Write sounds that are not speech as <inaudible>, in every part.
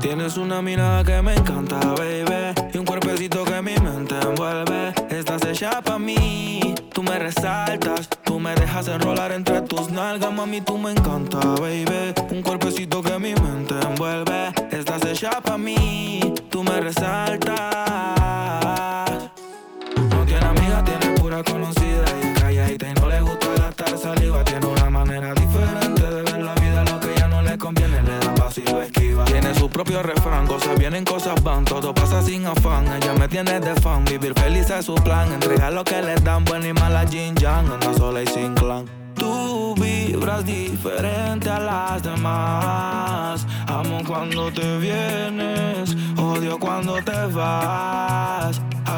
Tienes una mirada que me encanta, baby. Y un cuerpecito que mi mente envuelve. Estás hecha para mí. Tú me resaltas, dejas enrolar entre tus nalgas, mami, tú me encanta, baby. Un cuerpecito que mi mente envuelve. Estás hecha para mí, tú me resaltas. No tiene amiga, tiene pura conocida y calladita y no le gusta gastar saliva. Tiene una propio refrán, cosas vienen, cosas van, todo pasa sin afán. Ella me tiene de fan, vivir feliz es su plan. Entregar lo que le dan, buena y mala Jin Yang, anda sola y sin clan. Tú vibras diferente a las demás. Amo cuando te vienes, odio cuando te vas.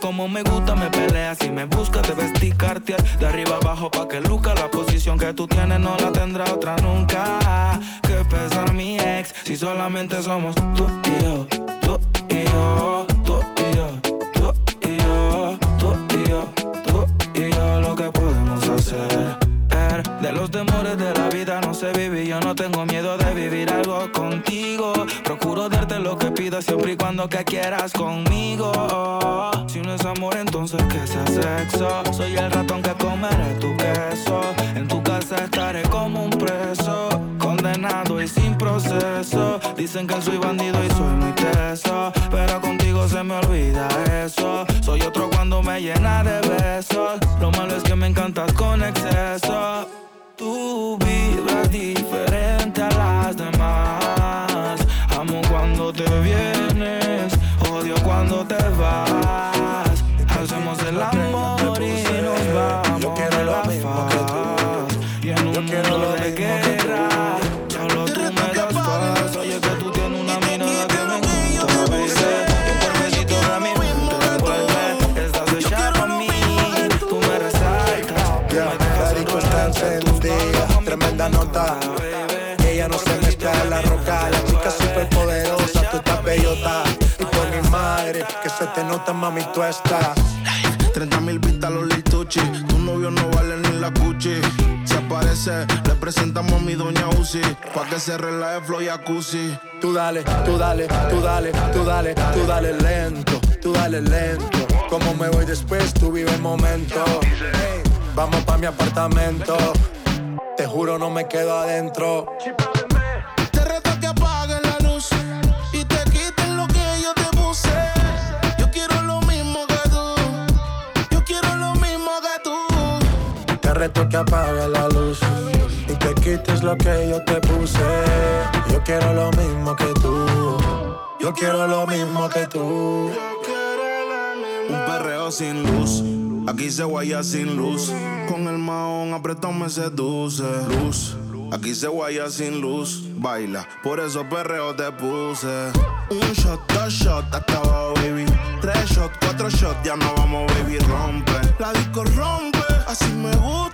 Como me gusta, me peleas y me buscas, debes ticarte de arriba abajo pa' que luca. La posición que tú tienes no la tendrá otra nunca. Que pesar mi ex, si solamente somos tú y yo, tú y yo, cuando que quieras conmigo. Si no es amor, entonces que sea sexo. Soy el ratón que comeré tu queso. En tu casa estaré como un preso, condenado y sin proceso. Dicen que soy bandido y soy muy teso, pero contigo se me olvida eso. Soy otro cuando me llena de besos. Lo malo es que me encantas con exceso. Tú vibras diferente mami, tú estás. 30 mil vistas los Lil Tucci. Tu novio no vale ni la Gucci. Se aparece, le presentamos a mi doña Uzi. Pa' que se relaje flow y jacuzzi. Tú dale, tú dale, tú dale, tú dale, tú dale lento, tú dale lento. Como me voy después, tú vive el momento. Vamos pa' mi apartamento. Te juro, no me quedo adentro. Que apague la luz y te quites lo que yo te puse. Yo quiero lo mismo que tú. Yo quiero lo mismo que tú. Un perreo sin luz. Aquí se guaya sin luz. Con el maón apretado me seduce. Luz. Aquí se guaya sin luz. Baila, por eso perreo te puse. Un shot, dos shots, hasta abajo, baby. Tres shots, cuatro shots, ya no vamos, baby. Rompe. La disco rompe. Así me gusta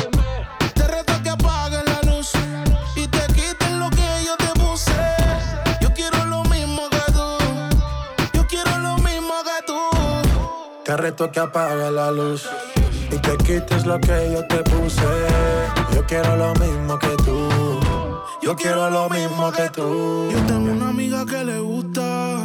Te reto que apague la luz y te quites lo que yo te puse. Yo quiero lo mismo que tú. Yo quiero lo mismo que tú. Yo tengo una amiga que le gusta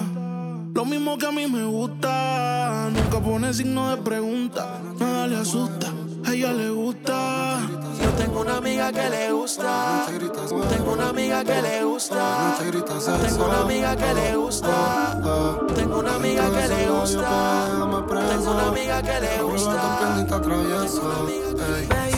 lo mismo que a mí me gusta. Nunca pone signo de pregunta, nada le asusta a ella le gusta. Yo tengo una amiga que le gusta. Tengo una amiga que le gusta. Tengo una amiga que le gusta. Tengo una amiga que le gusta. Tengo una amiga que le gusta. Tengo una amiga que le gusta.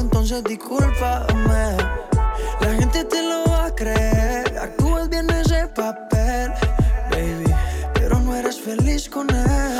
entonces discúlpame. La gente te lo va a creer, actúas bien ese papel, baby, pero no eres feliz con él.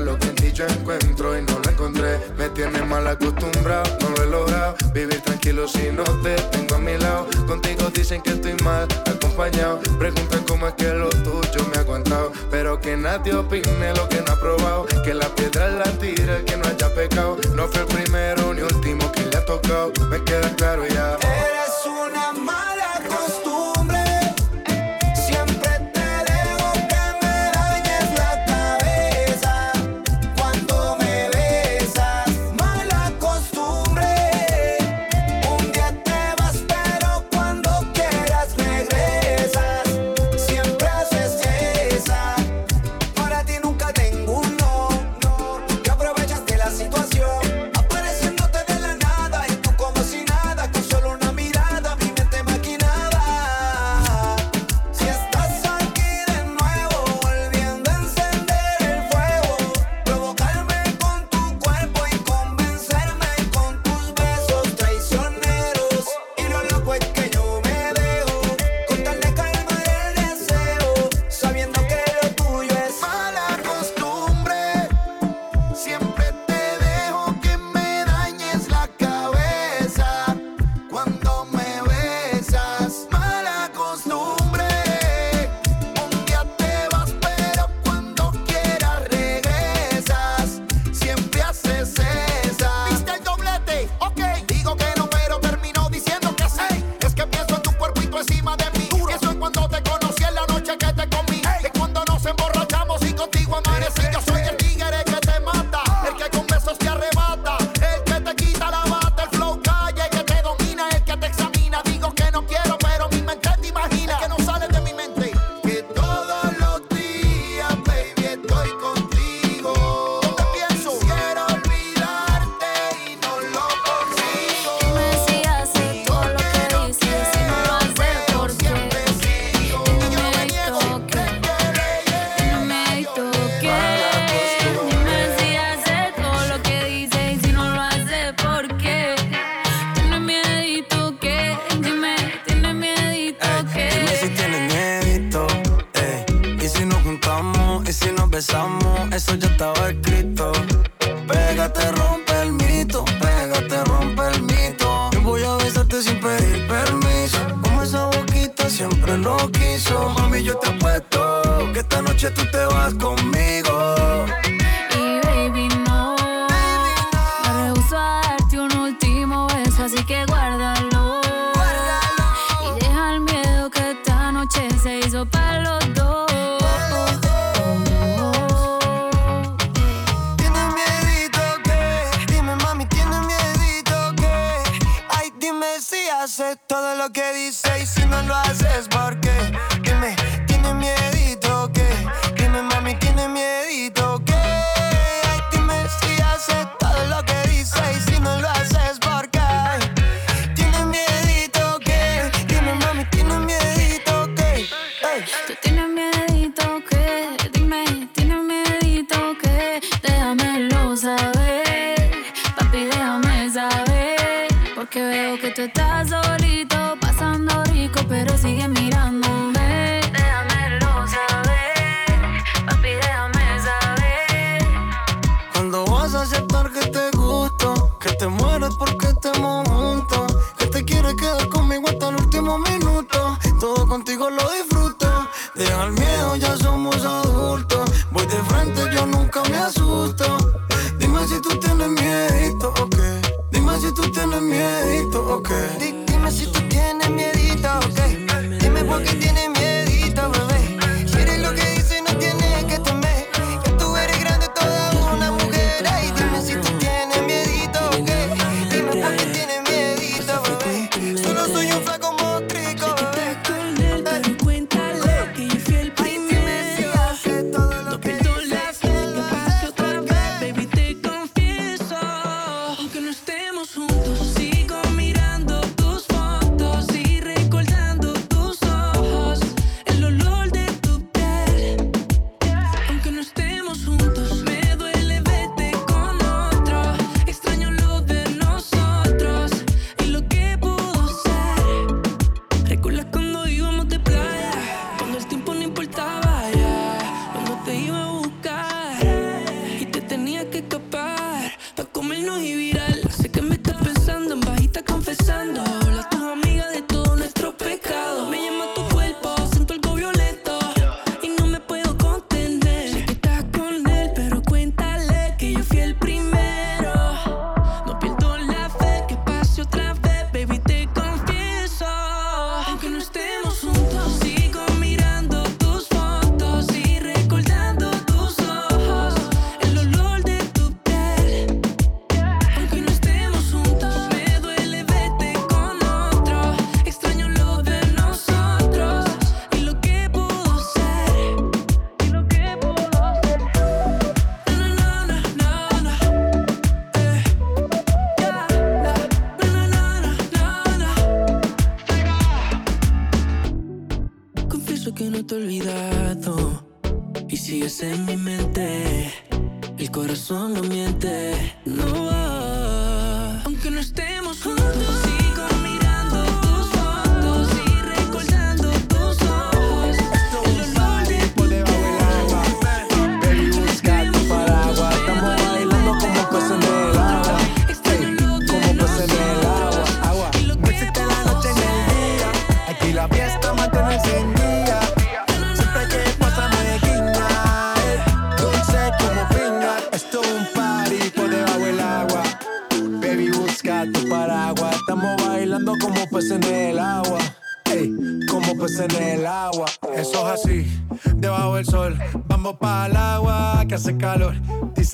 lo que en ti yo encuentro y no lo encontré. Me tiene mal acostumbrado, no lo he logrado. Vivir tranquilo si no te tengo a mi lado. Contigo dicen que estoy mal acompañado. Preguntan cómo es que lo tuyo me ha aguantado. Pero que nadie opine lo que no ha probado. Que la piedra la tira que no haya pecado. No fue el primero ni último que le ha tocado. Me queda claro ya. Eres una madre.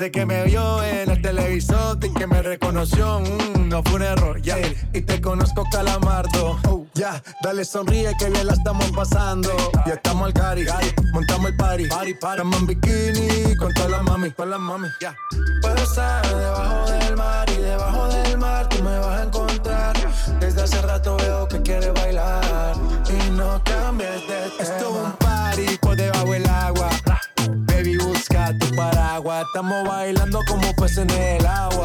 Que me vio en el televisor y que me reconoció. Mm, no fue un error, ya. Yeah. Y te conozco, calamardo. Oh. Ya, yeah. dale sonríe que bien la estamos pasando. Ya estamos al cari, montamos el party. party, party. Estamos en bikini con toda la mami, con la mami. Ya. Puedo estar debajo del mar y debajo del mar tú me vas a encontrar. Desde hace rato veo que quieres bailar y no cambies de tema. Esto es un party por debajo del agua saca tu paraguas. Estamos bailando como peces en el agua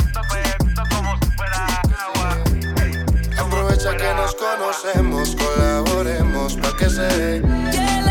Aprovecha que nos conocemos, colaboremos pa' que se.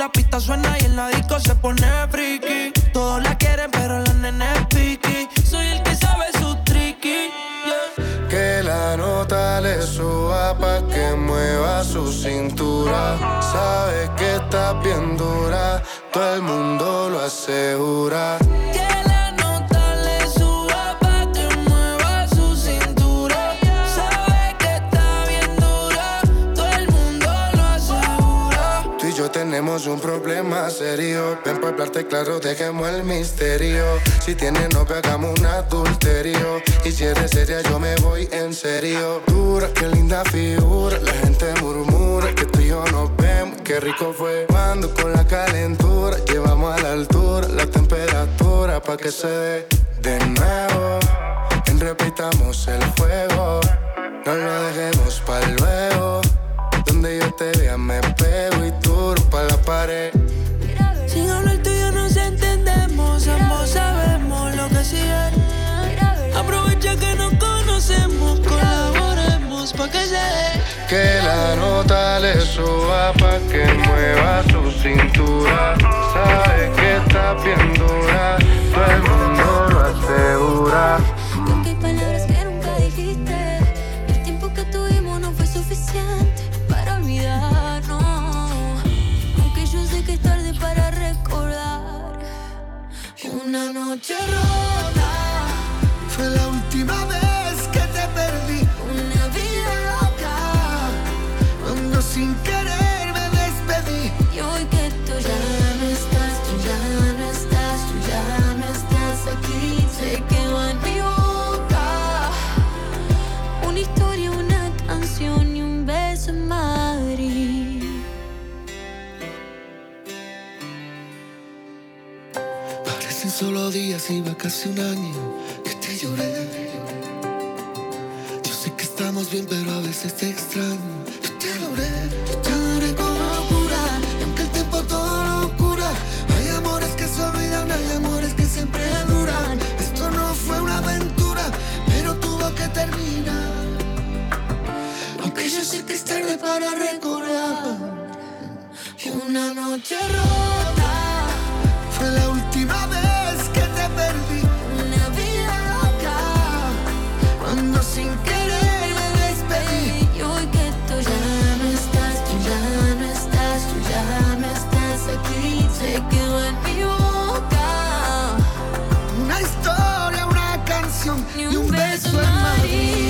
La pista suena y en la disco se pone friki. Todos la quieren, pero la nena es piqui. Soy el que sabe su tricky. yeah. Que la nota le suba pa' que mueva su cintura. Sabe que está bien dura, todo el mundo lo asegura. Tenemos un problema serio. Ven para hablarte claro, dejemos el misterio. Si tienes novio, hagamos un adulterio. Y si eres seria, yo me voy en serio. Dura, qué linda figura. La gente murmura que tú y yo nos vemos. Qué rico fue cuando con la calentura llevamos a la altura la temperatura pa' que se dé de nuevo. Repitamos el fuego. No lo dejemos para luego. Donde yo te vea me pego pared. Sin hablar tú y yo nos entendemos, ambos sabemos lo que sigue. Aprovecha que nos conocemos, colaboremos pa' que se dé. Que la nota le suba pa' que mueva su cintura. Sabe que está bien dura, todo el mundo lo asegura. Una noche rota, Fue la última vez que te perdí. una vida loca. Cuando sin querer casi va casi un año que te lloré. Yo sé que estamos bien, pero a veces te extraño. Yo te adoré, yo te adoré con locura. Y aunque el tiempo todo lo cura, hay amores que se olvidan, hay amores que siempre duran. Esto no fue una aventura, pero tuvo que terminar. Aunque yo sé que es tarde para recordar una noche rota. Canción y un beso en.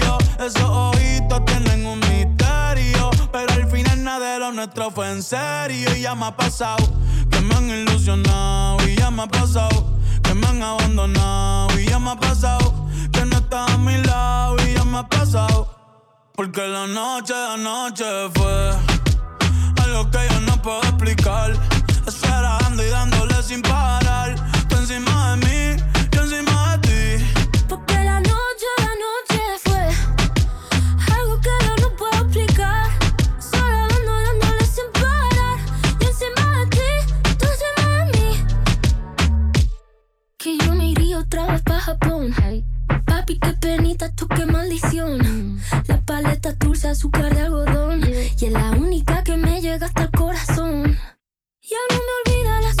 Esos ojitos tienen un misterio. Pero al final nada de lo nuestro fue en serio. Y ya me ha pasado que me han ilusionado. Y ya me ha pasado que me han abandonado. Y ya me ha pasado que no estás a mi lado. Y ya me ha pasado. Porque la noche, la noche fue algo que yo no puedo explicar. Esperando y dándole sin parar. Penita, tú qué maldición. La paleta dulce, azúcar de algodón. Y es la única que me llega hasta el corazón. Ya no me olvida la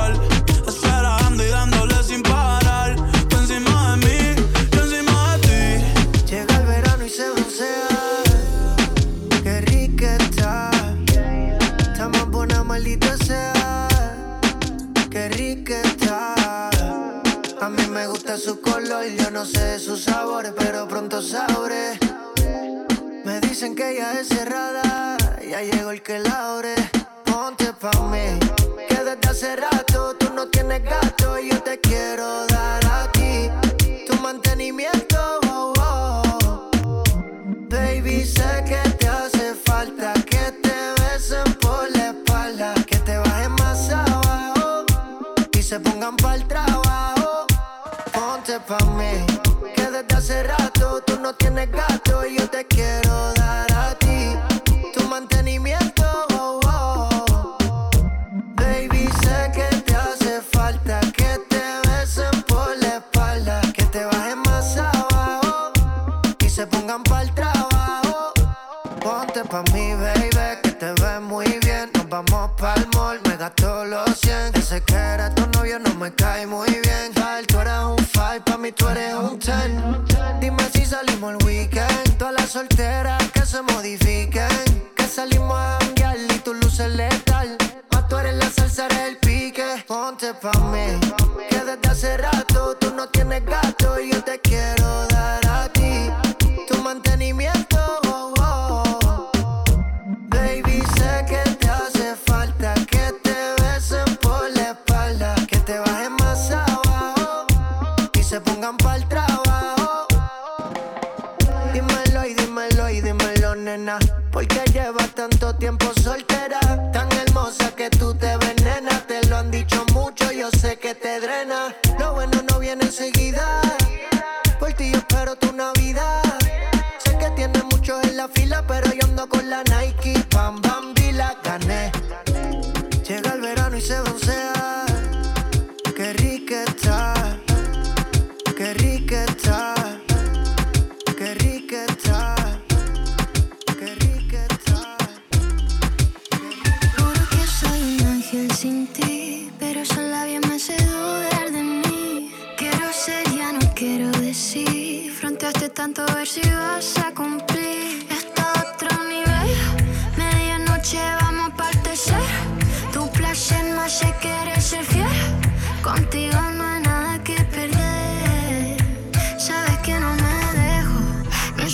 Que desde hace rato tú no tienes gato.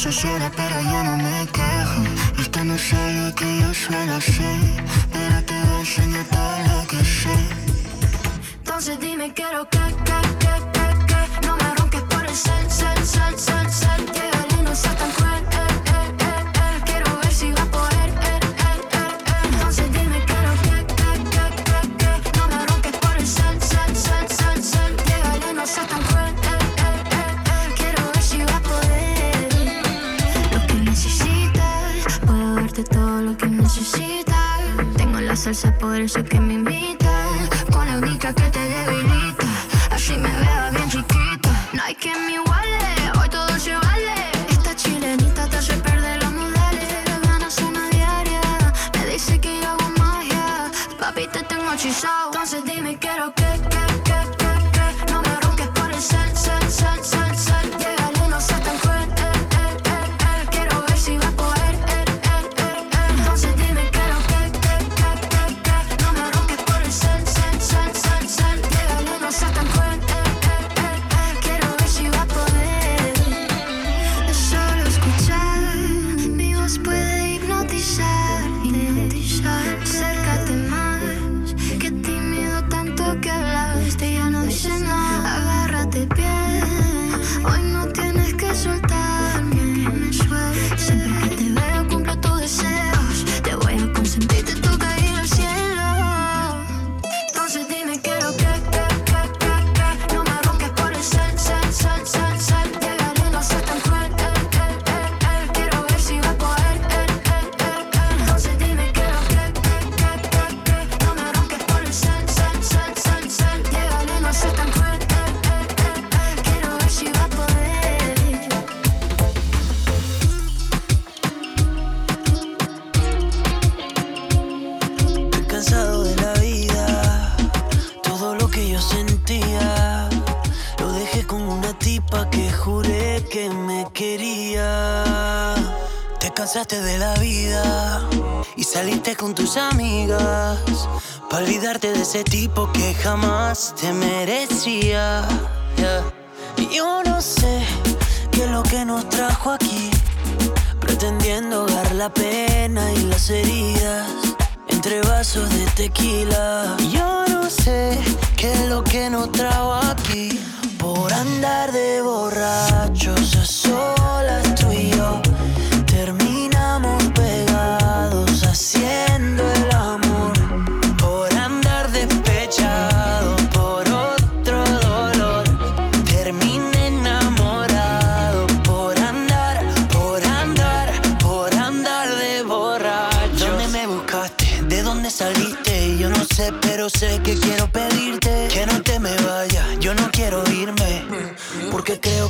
veces pero yo no me quejo. Usted no sabe que yo suelo así, pero te voy a enseñar todo lo que sé. Entonces dime, quiero que, que, que, que, que no me ronques por el sal, sal, sal, sal, sal, yeah. colors, so give me tipo que jamás te merecía. Yeah. Yo no sé qué es lo que nos trajo aquí, pretendiendo dar la pena y las heridas entre vasos de tequila.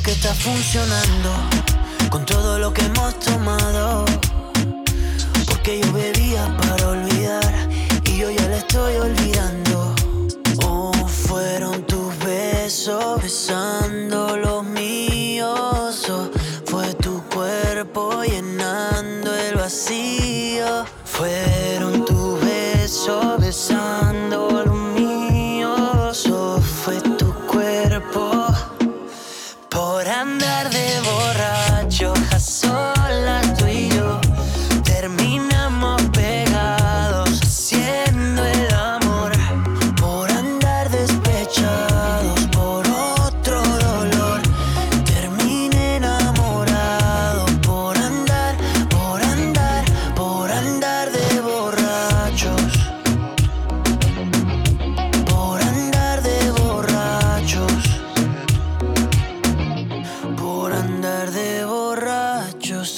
que está funcionando con todo lo que hemos tomado.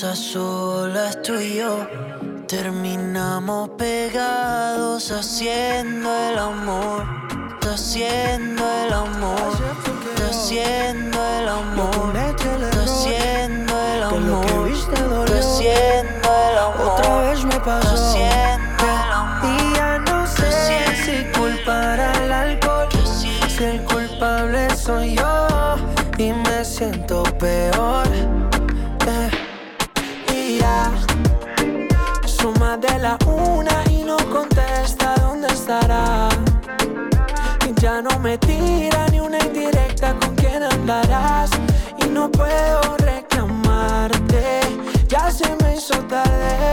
Borrachos a solas tú y yo. Terminamos pegados haciendo el amor. Haciendo el amor. Haciendo el amor. Haciendo el amor. Haciendo el amor. Otra vez me pasó. Haciendo el amor. Y ya no sé si culpar al alcohol, si el culpable soy yo y me siento suma de la una y no contesta dónde estará. Ya no me tira ni una indirecta con quién andarás. Y no puedo reclamarte, ya se me hizo tarde.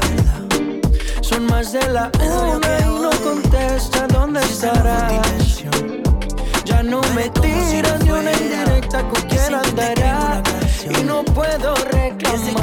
son más de la una y no contesta dónde estarás. Ya no me tiras ni una indirecta con quién andará. Y no puedo reclamarte.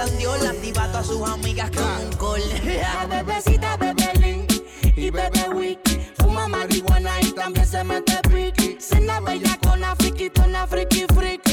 Christian Dior. Activa a sus amigas con un gol. <laughs> La bebecita bebe link y bebe wiki. Fuma marihuana y también se mete piqui. Cena bella con la friki, la friki friki.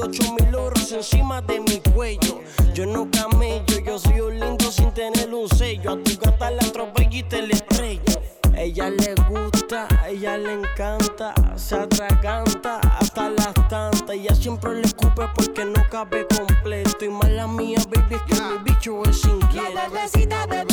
18 mil oros encima de mi cuello. Yo no camello, yo soy un lindo sin tener un sello. A tu gata la atropello y te le estrello. Ella le gusta, ella le encanta, se atraganta hasta las tantas. Ella siempre le escupe porque no cabe completo. Y mala mía, baby, es que yeah. mi bicho es inquieto. La bebecita, bebé.